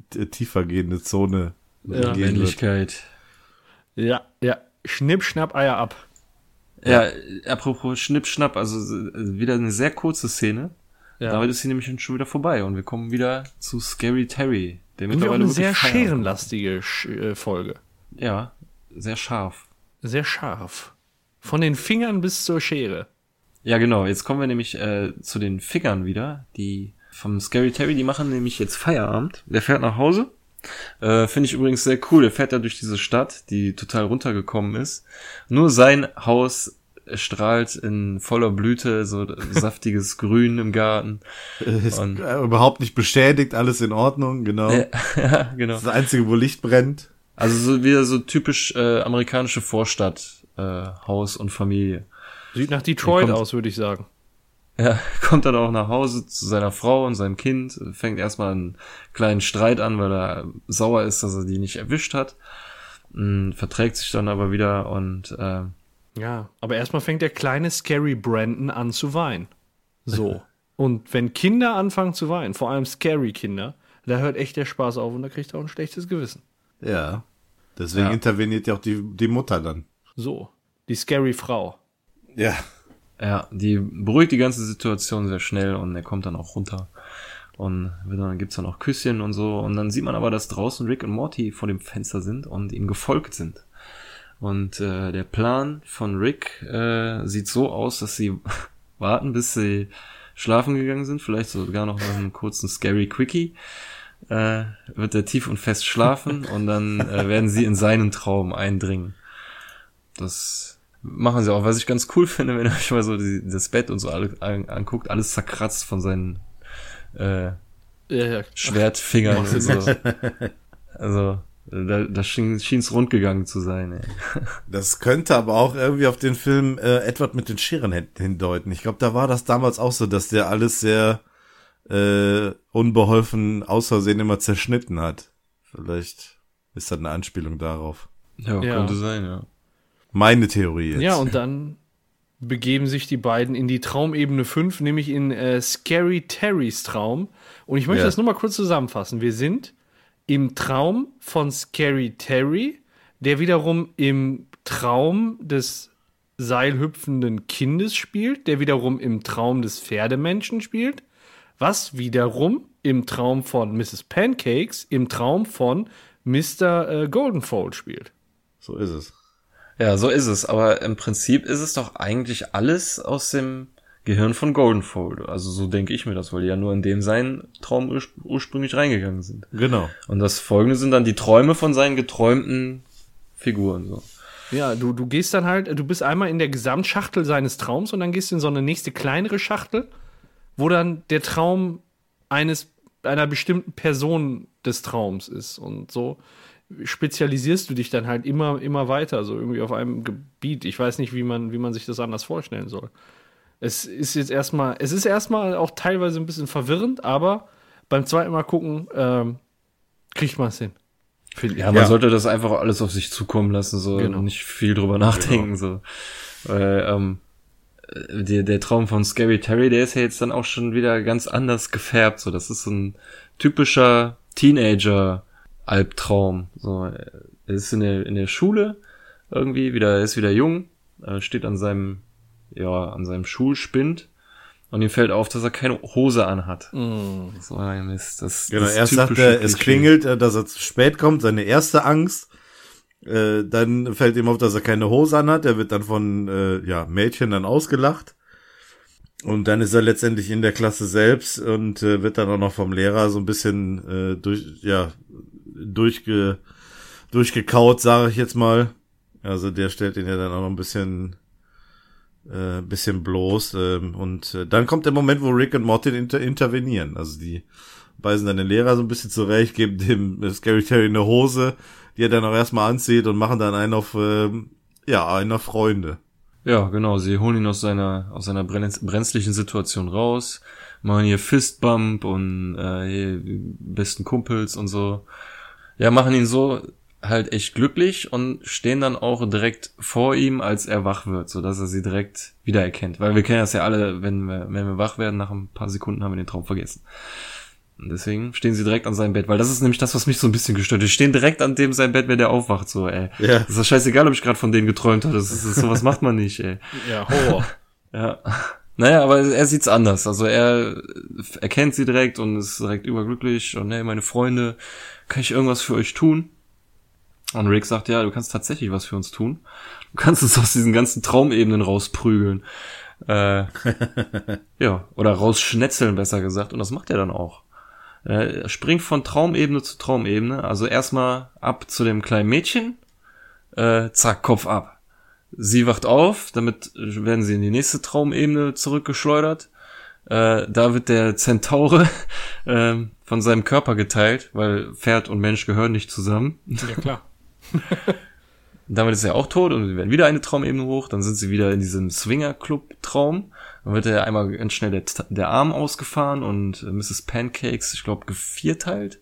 t- tiefer gehende Zone Ja. gehen wird. Männlichkeit. Ja, ja. Schnipp, schnapp, Eier ab. Ja, apropos Schnipp-Schnapp, also äh, wieder eine sehr kurze Szene. Ja. Damit ist sie nämlich schon wieder vorbei und wir kommen wieder zu Scary Terry, der mittlerweile eine sehr scherenlastige Sch äh, Folge. Ja, sehr scharf. Sehr scharf. Von den Fingern bis zur Schere. Ja, genau. Jetzt kommen wir nämlich äh, zu den Fingern wieder. Die vom Scary Terry, die machen nämlich jetzt Feierabend. Der fährt nach Hause. Äh, Finde ich übrigens sehr cool. Der fährt da durch diese Stadt, die total runtergekommen ist. Nur sein Haus strahlt in voller Blüte, so saftiges Grün im Garten. Ist Und- äh, überhaupt nicht beschädigt, alles in Ordnung, genau. Ja, genau. Das ist das Einzige, wo Licht brennt. Also so wieder so typisch äh, amerikanische Vorstadt, äh, Haus und Familie. Sieht nach Detroit kommt- aus, würde ich sagen. Ja, kommt dann auch nach Hause zu seiner Frau und seinem Kind, fängt erstmal einen kleinen Streit an, weil er sauer ist, dass er die nicht erwischt hat. Mm, Verträgt sich dann aber wieder und äh, Ja, aber erstmal fängt der kleine Scary Brandon an zu weinen. So. und wenn Kinder anfangen zu weinen, vor allem Scary Kinder, da hört echt der Spaß auf und da kriegt er auch ein schlechtes Gewissen. Ja. Deswegen Ja. interveniert ja auch die, die Mutter dann. So. Die Scary Frau. Ja. ja, die beruhigt die ganze Situation sehr schnell und er kommt dann auch runter. Und dann gibt's dann auch Küsschen und so. Und dann sieht man aber, dass draußen Rick und Morty vor dem Fenster sind und ihm gefolgt sind. Und äh, der Plan von Rick äh, sieht so aus, dass sie warten, bis sie schlafen gegangen sind, vielleicht sogar noch einen kurzen Scary Quickie. Äh, wird er tief und fest schlafen und dann äh, werden sie in seinen Traum eindringen. Das machen sie auch, was ich ganz cool finde, wenn ihr euch mal so die, das Bett und so alle, an, anguckt, alles zerkratzt von seinen äh, Ja, Schwertfingern Macht und so. Also, da, da schien es rund gegangen zu sein, ey. Das könnte aber auch irgendwie auf den Film äh, Edward mit den Scheren hin- hindeuten. Ich glaube, da war das damals auch so, dass der alles sehr äh, unbeholfen aus Versehen immer zerschnitten hat. Vielleicht ist das eine Anspielung darauf. Ja, Ja. könnte sein, ja. Meine Theorie jetzt. Ja, und dann begeben sich die beiden in die Traumebene 5, nämlich in äh, Scary Terrys Traum. Und ich möchte Ja. das nur mal kurz zusammenfassen. Wir sind im Traum von Scary Terry, der wiederum im Traum des seilhüpfenden Kindes spielt, der wiederum im Traum des Pferdemenschen spielt, was wiederum im Traum von Mrs. Pancakes im Traum von Mr. Äh, Goldenfold spielt. So ist es. Ja, so ist es. Aber im Prinzip ist es doch eigentlich alles aus dem Gehirn von Goldenfold. Also so denke ich mir das, weil die ja nur in dem seinen Traum ur ursprünglich reingegangen sind. Genau. Und das folgende sind dann die Träume von seinen geträumten Figuren. So. Ja, du, du gehst dann halt, du bist einmal in der Gesamtschachtel seines Traums und dann gehst du in so eine nächste kleinere Schachtel, wo dann der Traum eines einer bestimmten Person des Traums ist. Und so spezialisierst du dich dann halt immer, immer weiter, so irgendwie auf einem Gebiet. Ich weiß nicht, wie man, wie man sich das anders vorstellen soll. Es ist jetzt erstmal, es ist erstmal auch teilweise ein bisschen verwirrend, aber beim zweiten Mal gucken, ähm, kriegt man es hin. Ja, man Ja. sollte das einfach alles auf sich zukommen lassen, so Genau. und nicht viel drüber nachdenken, so. Weil, ähm, äh, der, der Traum von Scary Terry, der ist ja jetzt dann auch schon wieder ganz anders gefärbt, so. Das ist so ein typischer Teenager-Albtraum, so. Er ist in der, in der Schule irgendwie wieder, er ist wieder jung, steht an seinem, ja, an seinem Schulspind und ihm fällt auf, dass er keine Hose anhat. So ein Mist. Das, Genau, das erst sagt er, es klingelt, äh, dass er zu spät kommt, seine erste Angst. Äh, dann fällt ihm auf, dass er keine Hose anhat. Er wird dann von äh, ja, Mädchen dann ausgelacht. Und dann ist er letztendlich in der Klasse selbst und äh, wird dann auch noch vom Lehrer so ein bisschen äh, durch, ja, durchge, durchgekaut, sage ich jetzt mal. Also der stellt ihn ja dann auch noch ein bisschen äh, bisschen bloß. Ähm, und äh, dann kommt der Moment, wo Rick und Morty inter intervenieren. Also die beißen dann den Lehrer so ein bisschen zurecht, geben dem äh, Scary Terry eine Hose, die er dann auch erstmal anzieht und machen dann einen auf, ähm, ja, einer Freunde. Ja, genau. Sie holen ihn aus seiner aus seiner brenzlichen Situation raus, machen hier Fistbump und äh, besten Kumpels und so. Ja, machen ihn so halt echt glücklich und stehen dann auch direkt vor ihm, als er wach wird, so dass er sie direkt wiedererkennt. Weil wir kennen das ja alle, wenn wir wenn wir wach werden, nach ein paar Sekunden haben wir den Traum vergessen. Und deswegen stehen sie direkt an seinem Bett, weil das ist nämlich das, was mich so ein bisschen gestört. Die stehen direkt an dem sein Bett, wenn der aufwacht, so, ey. Ja. Das ist doch scheißegal, ob ich gerade von denen geträumt habe. Das ist, das, sowas macht man nicht, ey. Ja, Horror. Ja. Naja, aber er sieht's anders. Also er erkennt sie direkt und ist direkt überglücklich und hey, meine Freunde, kann ich irgendwas für euch tun? Und Rick sagt, ja, du kannst tatsächlich was für uns tun. Du kannst uns aus diesen ganzen Traumebenen rausprügeln. Äh, ja, oder rausschnetzeln, besser gesagt. Und das macht er dann auch. Äh, Er springt von Traumebene zu Traumebene. Also erstmal ab zu dem kleinen Mädchen. Äh, zack, Kopf ab. Sie wacht auf, damit werden sie in die nächste Traumebene zurückgeschleudert. Äh, da wird der Zentaure ähm, von seinem Körper geteilt, weil Pferd und Mensch gehören nicht zusammen. Ja, klar. Damit ist er auch tot und wir werden wieder eine Traumebene hoch. Dann sind sie wieder in diesem Swinger-Club-Traum. Dann wird er einmal ganz schnell der, der Arm ausgefahren und äh, Mrs. Pancakes, ich glaube, gevierteilt.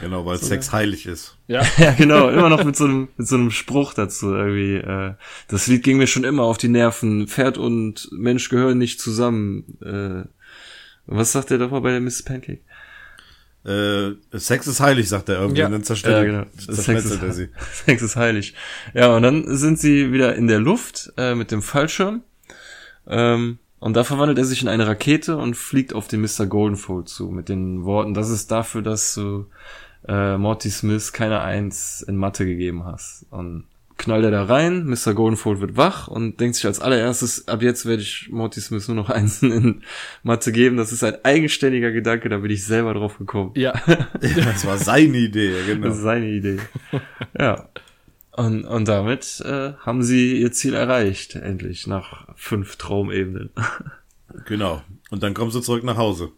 Genau, weil Sex heilig ist. Ja. Ja, genau, immer noch mit so einem, mit so einem Spruch dazu irgendwie. Äh, das Lied ging mir schon immer auf die Nerven. Pferd und Mensch gehören nicht zusammen. Äh, was sagt er davor bei der Mrs. Pancake? Äh, Sex ist heilig, sagt er irgendwie. Ja. Und dann zerstört Ja, genau. Zerschmettert er ist, sie. Sex ist heilig. Ja, und dann sind sie wieder in der Luft äh, mit dem Fallschirm. Ähm, und da verwandelt er sich in eine Rakete und fliegt auf den Mr. Goldenfold zu mit den Worten, das ist dafür, dass du äh, Morty Smith keine Eins in Mathe gegeben hast. Und knallt er da rein, Mr. Goldenfold wird wach und denkt sich als allererstes, ab jetzt werde ich Morty Smith nur noch Einsen in Mathe geben. Das ist ein eigenständiger Gedanke, da bin ich selber drauf gekommen. Ja. Das war seine Idee, ja, genau. Das ist seine Idee. ja. Und, und damit äh, haben sie ihr Ziel erreicht, endlich, nach fünf Traumebenen. Genau. Und dann kommen sie zurück nach Hause.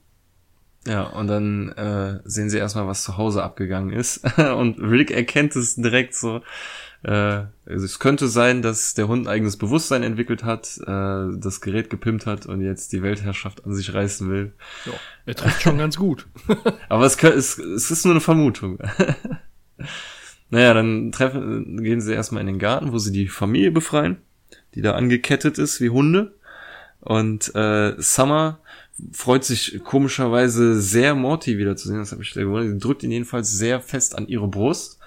Ja, und dann äh, sehen sie erstmal, was zu Hause abgegangen ist. und Rick erkennt es direkt so. Äh, also es könnte sein, dass der Hund ein eigenes Bewusstsein entwickelt hat, äh, das Gerät gepimpt hat und jetzt die Weltherrschaft an sich reißen will. ja. Er trifft schon ganz gut. Aber es, kann, es, es ist nur eine Vermutung. naja, dann treffen, gehen sie erstmal in den Garten, wo sie die Familie befreien, die da angekettet ist wie Hunde. Und äh, Summer freut sich komischerweise sehr, Morty wiederzusehen. Das habe ich sehr gewundert. Sie drückt ihn jedenfalls sehr fest an ihre Brust,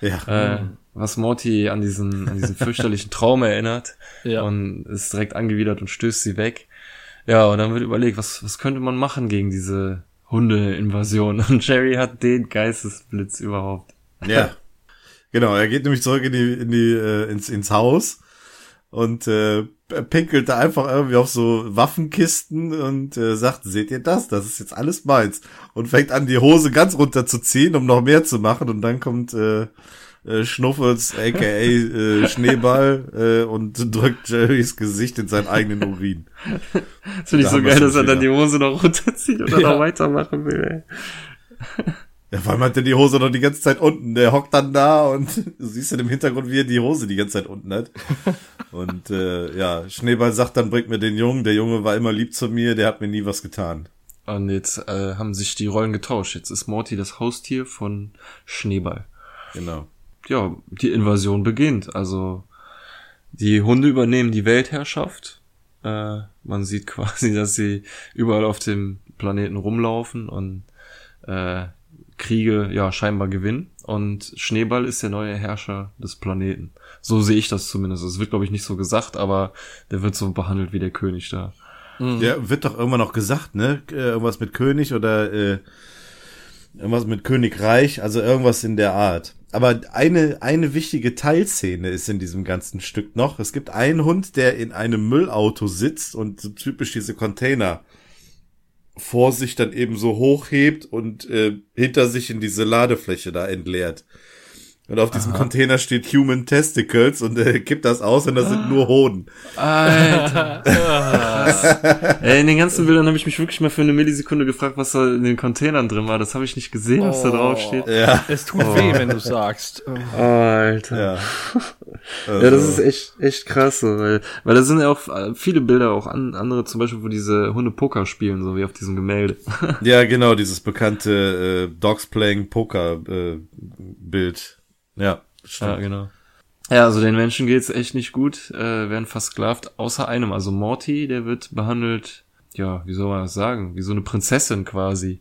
Ja. äh, was Morty an diesen, an diesen fürchterlichen Traum erinnert Ja. und ist direkt angewidert und stößt sie weg. Ja, und dann wird überlegt, was, was könnte man machen gegen diese Hunde-Invasion? Und Jerry hat den Geistesblitz überhaupt. Ja. Genau, er geht nämlich zurück in die, in die, äh, ins, ins Haus und äh, pinkelt da einfach irgendwie auf so Waffenkisten und äh, sagt, seht ihr das? Das ist jetzt alles meins. Und fängt an, die Hose ganz runterzuziehen, um noch mehr zu machen. Und dann kommt äh, äh, Schnuffels, aka äh, Schneeball, äh, und drückt Jerrys Gesicht in seinen eigenen Urin. Das finde ich Da so geil, dass er wieder. dann die Hose noch runterzieht und dann Ja. noch weitermachen will, ey. Ja, allem hat er die Hose noch die ganze Zeit unten. Der hockt dann da und du siehst dann im Hintergrund, wie er die Hose die ganze Zeit unten hat. Und äh, ja, Schneeball sagt dann, bringt mir den Jungen. Der Junge war immer lieb zu mir, der hat mir nie was getan. Und jetzt äh, haben sich die Rollen getauscht. Jetzt ist Morty das Haustier von Schneeball. Genau. Ja, die Invasion beginnt. Also die Hunde übernehmen die Weltherrschaft. Äh, man sieht quasi, dass sie überall auf dem Planeten rumlaufen und äh, Kriege ja scheinbar gewinnen. Und Schneeball ist der neue Herrscher des Planeten. So sehe ich das zumindest. Es wird, glaube ich, nicht so gesagt, aber der wird so behandelt wie der König da. Der wird doch irgendwann noch gesagt, ne? Äh, Irgendwas mit König oder äh, irgendwas mit Königreich, also irgendwas in der Art. Aber eine, eine wichtige Teilszene ist in diesem ganzen Stück noch. Es gibt einen Hund, der in einem Müllauto sitzt und so typisch diese Container vor sich dann eben so hochhebt und äh, hinter sich in diese Ladefläche da entleert. Und auf diesem Container steht Human Testicles und er kippt das aus und das sind nur Hoden. Alter. Ey, in den ganzen Bildern habe ich mich wirklich mal für eine Millisekunde gefragt, was da in den Containern drin war. Das habe ich nicht gesehen, was da Oh. drauf steht. Ja. Es tut weh, wenn du sagst. Alter. Ja. Ja, das ist echt, echt krass, so, weil, weil da sind ja auch äh, viele Bilder, auch an, andere zum Beispiel, wo diese Hunde Poker spielen, so wie auf diesem Gemälde. Ja, genau, dieses bekannte äh, Dogs Playing Poker äh, Bild. Ja, ja, stimmt. genau. Ja, also den Menschen geht's echt nicht gut, äh, werden versklavt, außer einem. Also Morty, der wird behandelt, ja, wie soll man das sagen, wie so eine Prinzessin quasi.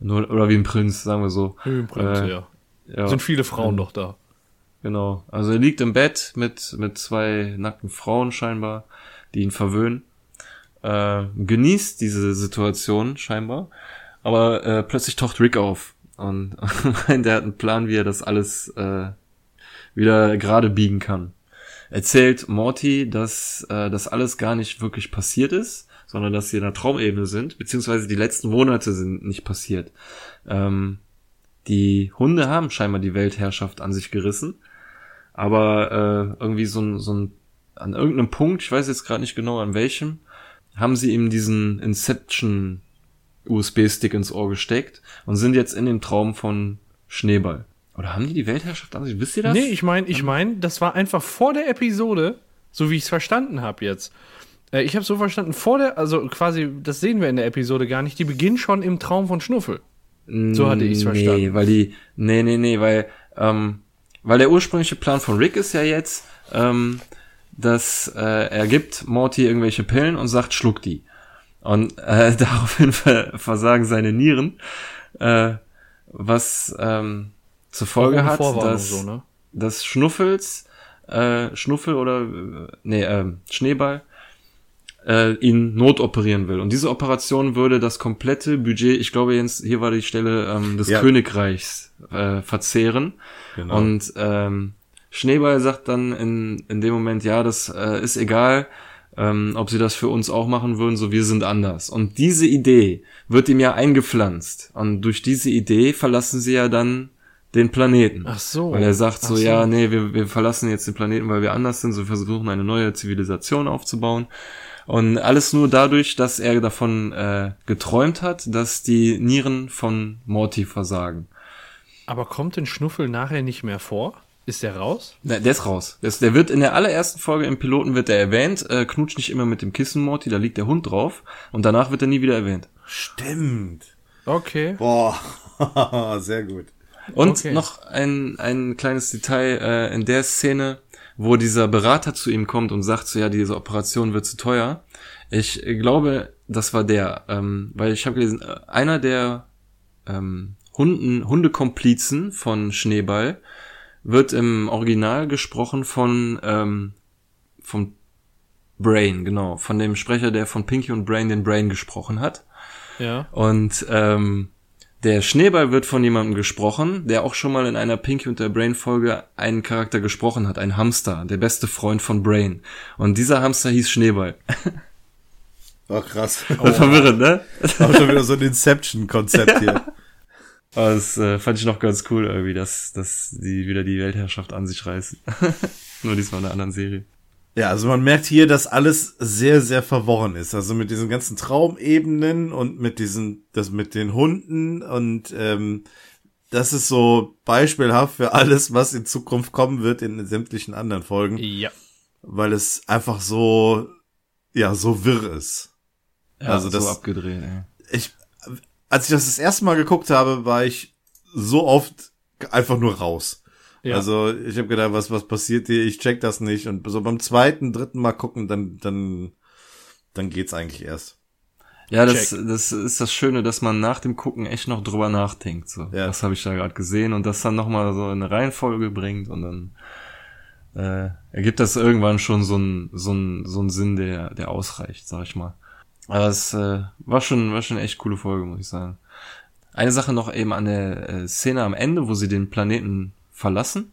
Nur, oder wie ein Prinz, sagen wir so. Höhenprinz, Äh, ja. Ja. Sind viele Frauen doch da. Genau. Also er liegt im Bett mit, mit zwei nackten Frauen scheinbar, die ihn verwöhnen. Äh, genießt diese Situation scheinbar. Aber äh, plötzlich taucht Rick auf und meint, er hat einen Plan, wie er das alles äh, wieder gerade biegen kann. Erzählt Morty, dass äh, das alles gar nicht wirklich passiert ist, sondern dass sie in einer Traumebene sind, beziehungsweise die letzten Monate sind nicht passiert. Ähm, die Hunde haben scheinbar die Weltherrschaft an sich gerissen, aber äh, irgendwie so ein, so ein an irgendeinem Punkt, ich weiß jetzt gerade nicht genau an welchem, haben sie ihm diesen Inception USB-Stick ins Ohr gesteckt und sind jetzt in dem Traum von Schneeball. Oder haben die die Weltherrschaft an sich? Wisst ihr das? Nee, ich meine, ich mein, das war einfach vor der Episode, so wie ich es verstanden habe jetzt. Äh, ich habe so verstanden, vor der, also quasi, das sehen wir in der Episode gar nicht, die beginnt schon im Traum von Schnuffel. So hatte ich's Nee, verstanden. weil die, nee, nee, nee, weil, ähm, weil der ursprüngliche Plan von Rick ist ja jetzt, ähm, dass äh, er gibt Morty irgendwelche Pillen und sagt, schluck die. Und äh, daraufhin ver versagen seine Nieren, äh, was ähm, zur Folge hat, dass, so, ne? dass Schnuffels, äh, Schnuffel oder, äh, nee, ähm, Schneeball, äh, ihn notoperieren will. Und diese Operation würde das komplette Budget, ich glaube Jens, hier war die Stelle ähm, des Ja. Königreichs äh, verzehren. Genau. Und ähm, Schneeball sagt dann in, in dem Moment, ja, das äh, ist egal, ähm, ob sie das für uns auch machen würden, so wir sind anders. Und diese Idee wird ihm ja eingepflanzt. Und durch diese Idee verlassen sie ja dann den Planeten. Ach so. Weil er sagt so, so. ja, nee, wir, wir verlassen jetzt den Planeten, weil wir anders sind, so wir versuchen eine neue Zivilisation aufzubauen. Und alles nur dadurch, dass er davon äh, geträumt hat, dass die Nieren von Morty versagen. Aber kommt denn Schnuffel nachher nicht mehr vor? Ist der raus? Der, der ist raus. Der, ist, der wird in der allerersten Folge im Piloten wird er erwähnt, äh, knutscht nicht immer mit dem Kissen Morty, da liegt der Hund drauf und danach wird er nie wieder erwähnt. Stimmt. Okay. Boah, sehr gut. Und Okay. noch ein, ein kleines Detail äh, in der Szene, wo dieser Berater zu ihm kommt und sagt so, ja, diese Operation wird zu teuer. Ich glaube, das war der, ähm, weil ich habe gelesen, äh, einer der ähm, Hunden, Hundekomplizen von Schneeball wird im Original gesprochen von ähm, vom Brain, genau, von dem Sprecher, der von Pinky und Brain den Brain gesprochen hat. Ja. Und ähm, Der Schneeball wird von jemandem gesprochen, der auch schon mal in einer Pinky und der Brain Folge einen Charakter gesprochen hat, ein Hamster, der beste Freund von Brain. Und dieser Hamster hieß Schneeball. Oh, krass. Oh. Verwirrend, ne? Auch schon wieder so ein Inception-Konzept hier. Aber das äh, fand ich noch ganz cool irgendwie, dass, dass die wieder die Weltherrschaft an sich reißen. Nur diesmal in einer anderen Serie. Ja, also man merkt hier, dass alles sehr, sehr verworren ist. Also mit diesen ganzen Traumebenen und mit diesen, das mit den Hunden und ähm, das ist so beispielhaft für alles, was in Zukunft kommen wird in sämtlichen anderen Folgen. Ja. Weil es einfach so, ja, so wirr ist. Ja, Also so das- abgedreht, ey. Ich, als ich das das erste Mal geguckt habe, war ich so oft einfach nur raus. Ja. Also ich habe gedacht, was was passiert hier? Ich check das nicht und so beim zweiten, dritten Mal gucken, dann dann dann geht's eigentlich erst. Ja, das, das ist das Schöne, dass man nach dem Gucken echt noch drüber nachdenkt. So. Ja. Das habe ich da gerade gesehen und das dann nochmal so in eine Reihenfolge bringt und dann äh, ergibt das irgendwann schon so ein so ein so ein Sinn, der der ausreicht, sag ich mal. Aber es äh, war schon war schon eine echt coole Folge, muss ich sagen. Eine Sache noch eben an der äh, Szene am Ende, wo sie den Planeten verlassen.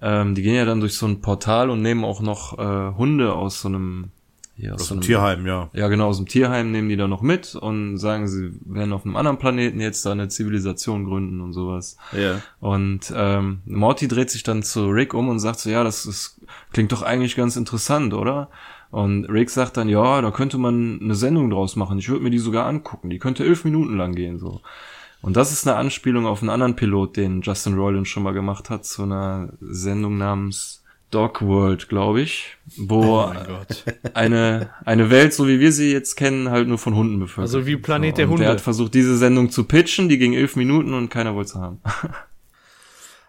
Ähm, die gehen ja dann durch so ein Portal und nehmen auch noch äh, Hunde aus so einem hier, aus Aus so dem Tierheim, ja. ja, genau, aus dem Tierheim nehmen die da noch mit und sagen, sie werden auf einem anderen Planeten jetzt da eine Zivilisation gründen und sowas. Ja. Und ähm, Morty dreht sich dann zu Rick um und sagt so, ja, das ist, klingt doch eigentlich ganz interessant, oder? Und Rick sagt dann, ja, da könnte man eine Sendung draus machen. Ich würde mir die sogar angucken. Die könnte elf Minuten lang gehen, so. Und das ist eine Anspielung auf einen anderen Pilot, den Justin Roiland schon mal gemacht hat, zu einer Sendung namens Dog World, glaube ich, wo Oh eine, eine Welt, so wie wir sie jetzt kennen, halt nur von Hunden bevölkert. Also wie Planet der und Hunde. Der hat versucht, diese Sendung zu pitchen, die ging elf Minuten und keiner wollte sie haben.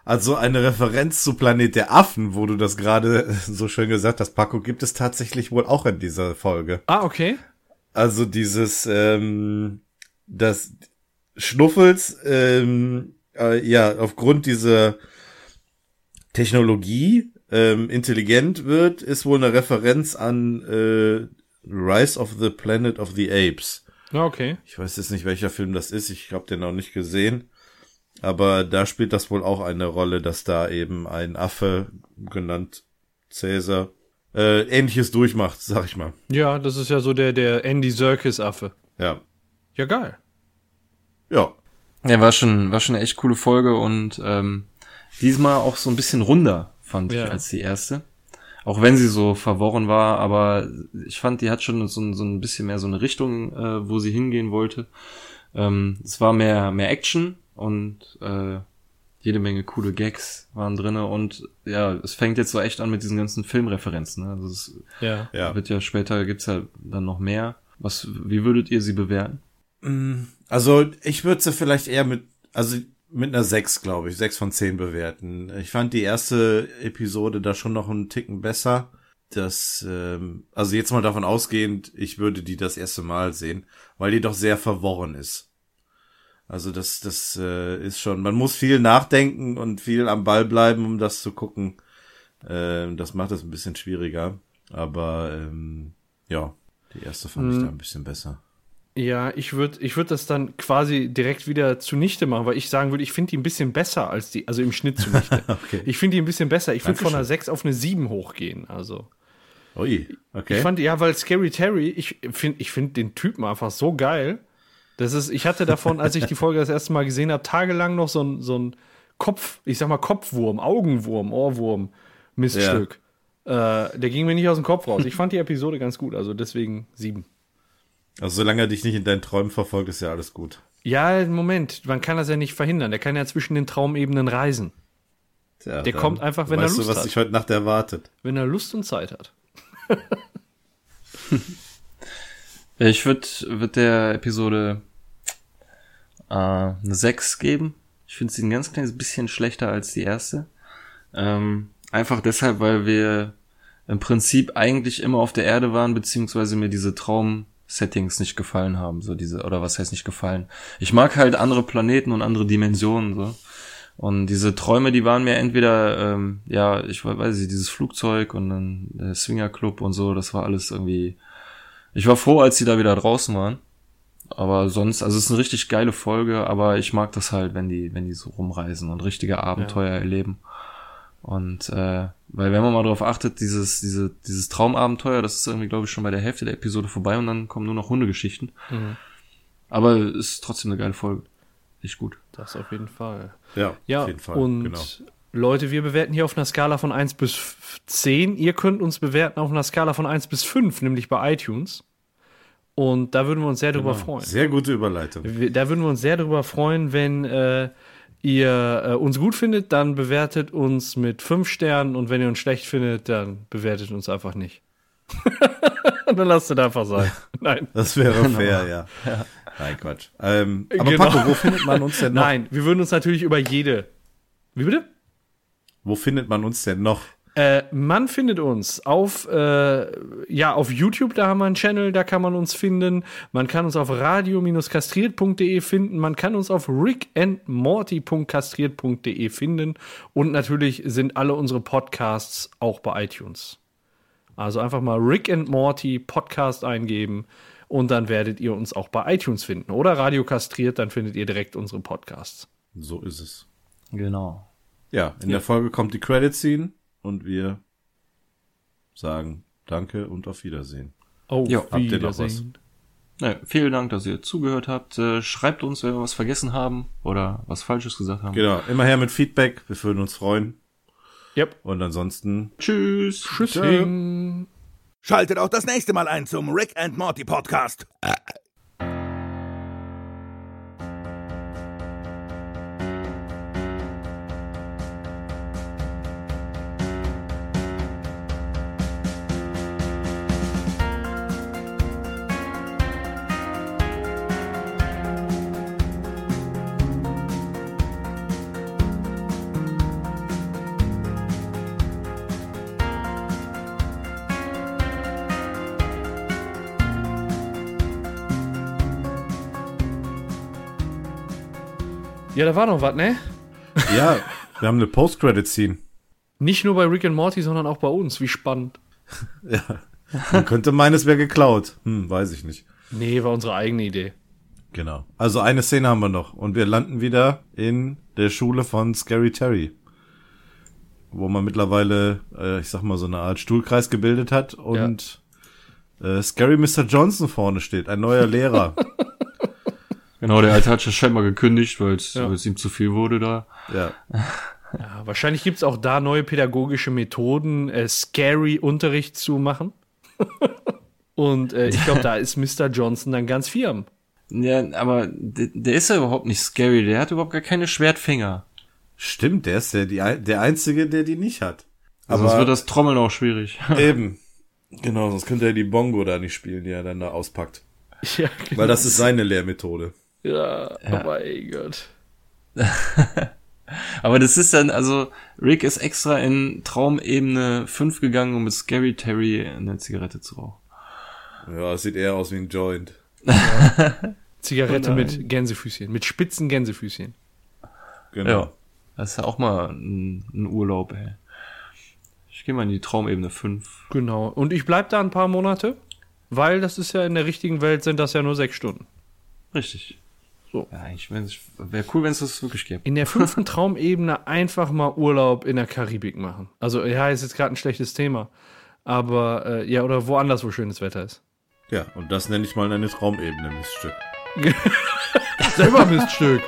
Also eine Referenz zu Planet der Affen, wo du das gerade so schön gesagt hast, Paco, gibt es tatsächlich wohl auch in dieser Folge. Ah, okay. Also dieses, ähm, das Schnuffels, ähm, äh, ja, aufgrund dieser Technologie ähm, intelligent wird, ist wohl eine Referenz an äh, Rise of the Planet of the Apes. Ja, okay. Ich weiß jetzt nicht, welcher Film das ist. Ich habe den noch nicht gesehen. Aber da spielt das wohl auch eine Rolle, dass da eben ein Affe, genannt Cäsar, äh, ähnliches durchmacht, sag ich mal. Ja, das ist ja so der, der Andy Serkis-Affe. Ja. Ja, geil. Ja. Ja, war schon, war schon eine echt coole Folge und ähm, diesmal auch so ein bisschen runder, fand Ja. ich, als die erste. Auch wenn sie so verworren war, aber ich fand, die hat schon so, ein- so ein bisschen mehr so eine Richtung, äh, wo sie hingehen wollte. Ähm, es war mehr, mehr Action und äh, jede Menge coole Gags waren drinne und ja, es fängt jetzt so echt an mit diesen ganzen Filmreferenzen. Ne? Also es Ja. Ja. wird ja später gibt's ja dann noch mehr. Was, wie würdet ihr sie bewerten? Also ich würde sie vielleicht eher mit, also mit einer 6, glaube ich, 6 von 10 bewerten. Ich fand die erste Episode da schon noch einen Ticken besser. Das, ähm, also jetzt mal davon ausgehend, ich würde die das erste Mal sehen, weil die doch sehr verworren ist. Also das, das äh, ist schon, man muss viel nachdenken und viel am Ball bleiben, um das zu gucken. Ähm, das macht es ein bisschen schwieriger. Aber ähm, ja, die erste fand ich da ein bisschen besser. Ja, ich würde ich würd das dann quasi direkt wieder zunichte machen, weil ich sagen würde, ich finde die ein bisschen besser als die, also im Schnitt zunichte. Okay. Ich finde die ein bisschen besser. Ich würde von einer 6 auf eine 7 hochgehen. Also. Ui, okay. Ich fand, ja, weil Scary Terry, ich finde ich find den Typen einfach so geil. Das ist, ich hatte davon, als ich die Folge das erste Mal gesehen habe, tagelang noch so ein, so ein Kopf, ich sag mal Kopfwurm, Augenwurm, Ohrwurm, Miststück. Äh, der ging mir nicht aus dem Kopf raus. Ich fand die Episode ganz gut, also deswegen sieben. Also solange er dich nicht in deinen Träumen verfolgt, ist ja alles gut. Ja, Moment, man kann das ja nicht verhindern. Der kann ja zwischen den Traumebenen reisen, Tja, Der kommt einfach, wenn er weißt Lust du, was hat. dich heute Nacht erwartet. wenn er Lust und Zeit hat. Ich würde würd der Episode äh, eine 6 geben. Ich finde sie ein ganz kleines bisschen schlechter als die erste. Ähm, einfach deshalb, weil wir im Prinzip eigentlich immer auf der Erde waren, beziehungsweise mir diese Traum-Settings nicht gefallen haben. So diese, oder was heißt nicht gefallen? Ich mag halt andere Planeten und andere Dimensionen, so. Und diese Träume, die waren mir entweder, ähm, ja, ich weiß nicht, dieses Flugzeug und dann der Swinger Club und so, das war alles irgendwie. Ich war froh, als sie da wieder draußen waren. Aber sonst, also es ist eine richtig geile Folge, aber ich mag das halt, wenn die, wenn die so rumreisen und richtige Abenteuer ja. erleben. Und äh, weil wenn man mal darauf achtet, dieses, diese, dieses Traumabenteuer, das ist irgendwie, glaube ich, schon bei der Hälfte der Episode vorbei und dann kommen nur noch Hundegeschichten. Mhm. Aber es ist trotzdem eine geile Folge. Echt gut. Das auf jeden Fall. Ja, ja auf jeden Fall. Und genau. Leute, wir bewerten hier auf einer Skala von 1 bis 10. Ihr könnt uns bewerten auf einer Skala von 1 bis 5, nämlich bei iTunes. Und da würden wir uns sehr genau. drüber freuen. Sehr gute Überleitung. Da würden wir uns sehr drüber freuen, wenn äh, ihr äh, uns gut findet, dann bewertet uns mit fünf Sternen und wenn ihr uns schlecht findet, dann bewertet uns einfach nicht. dann lasst es einfach sein. Nein. Das wäre genau. fair, ja. ja. Nein, Quatsch. Ähm, aber genau. Paco, wo findet man uns denn noch? Nein, wir würden uns natürlich über jede. Wie bitte? Wo findet man uns denn noch? Äh, man findet uns auf, äh, ja, auf YouTube, da haben wir einen Channel, da kann man uns finden. Man kann uns auf radio-kastriert.de finden. Man kann uns auf rickandmorty.kastriert.de finden. Und natürlich sind alle unsere Podcasts auch bei iTunes. Also einfach mal Rick and Morty Podcast eingeben und dann werdet ihr uns auch bei iTunes finden. Oder Radio Kastriert, dann findet ihr direkt unsere Podcasts. So ist es. Genau. Ja, in ja. der Folge kommt die Credit Scene und wir sagen Danke und auf Wiedersehen. Auf ja, Habt ihr noch was? Ja, vielen Dank, dass ihr zugehört habt. Äh, schreibt uns, wenn wir was vergessen haben oder was Falsches gesagt haben. Genau, immer her mit Feedback. Wir würden uns freuen. Yep. Und ansonsten tschüss. Tschüss. Schaltet auch das nächste Mal ein zum Rick and Morty Podcast. Ja, da war noch was, ne? Ja, wir haben eine Post-Credit-Scene. Nicht nur bei Rick and Morty, sondern auch bei uns. Wie spannend. ja. Man könnte meinen, es wäre geklaut. Hm, weiß ich nicht. Nee, war unsere eigene Idee. Genau. Also eine Szene haben wir noch. Und wir landen wieder in der Schule von Scary Terry. Wo man mittlerweile, äh, ich sag mal, so eine Art Stuhlkreis gebildet hat und ja. äh, Scary Mr. Johnson vorne steht, ein neuer Lehrer. Genau, der Alte hat schon scheinbar gekündigt, weil es ja. ihm zu viel wurde da. Ja. ja wahrscheinlich gibt's auch da neue pädagogische Methoden, äh, scary Unterricht zu machen. Und äh, ich glaube, da ist Mr. Johnson dann ganz firm. Ja, aber der, der ist ja überhaupt nicht scary, der hat überhaupt gar keine Schwertfinger. Stimmt, der ist der, die, der Einzige, der die nicht hat. Aber sonst wird das Trommeln auch schwierig. Eben. Genau, sonst könnte er die Bongo da nicht spielen, die er dann da auspackt. Ja, genau. Weil das ist seine Lehrmethode. Ja, ja. oh mein Gott. Aber das ist dann, also, Rick ist extra in Traumebene 5 gegangen, um mit Scary Terry eine Zigarette zu rauchen. Ja, es sieht eher aus wie ein Joint. Ja. Zigarette oh mit Gänsefüßchen, mit spitzen Gänsefüßchen. Genau. Ja, das ist ja auch mal ein, ein Urlaub, ey. Ich gehe mal in die Traumebene 5. Genau. Und ich bleib da ein paar Monate, weil das ist ja in der richtigen Welt sind das ja nur sechs Stunden. Richtig. So. Ja, ich wäre cool, wenn es das wirklich gäbe. In der fünften Traumebene einfach mal Urlaub in der Karibik machen. Also, ja, ist jetzt gerade ein schlechtes Thema. Aber, äh, ja, oder woanders, wo schönes Wetter ist. Ja, und das nenne ich mal eine Traumebene, Miststück. Selber Miststück.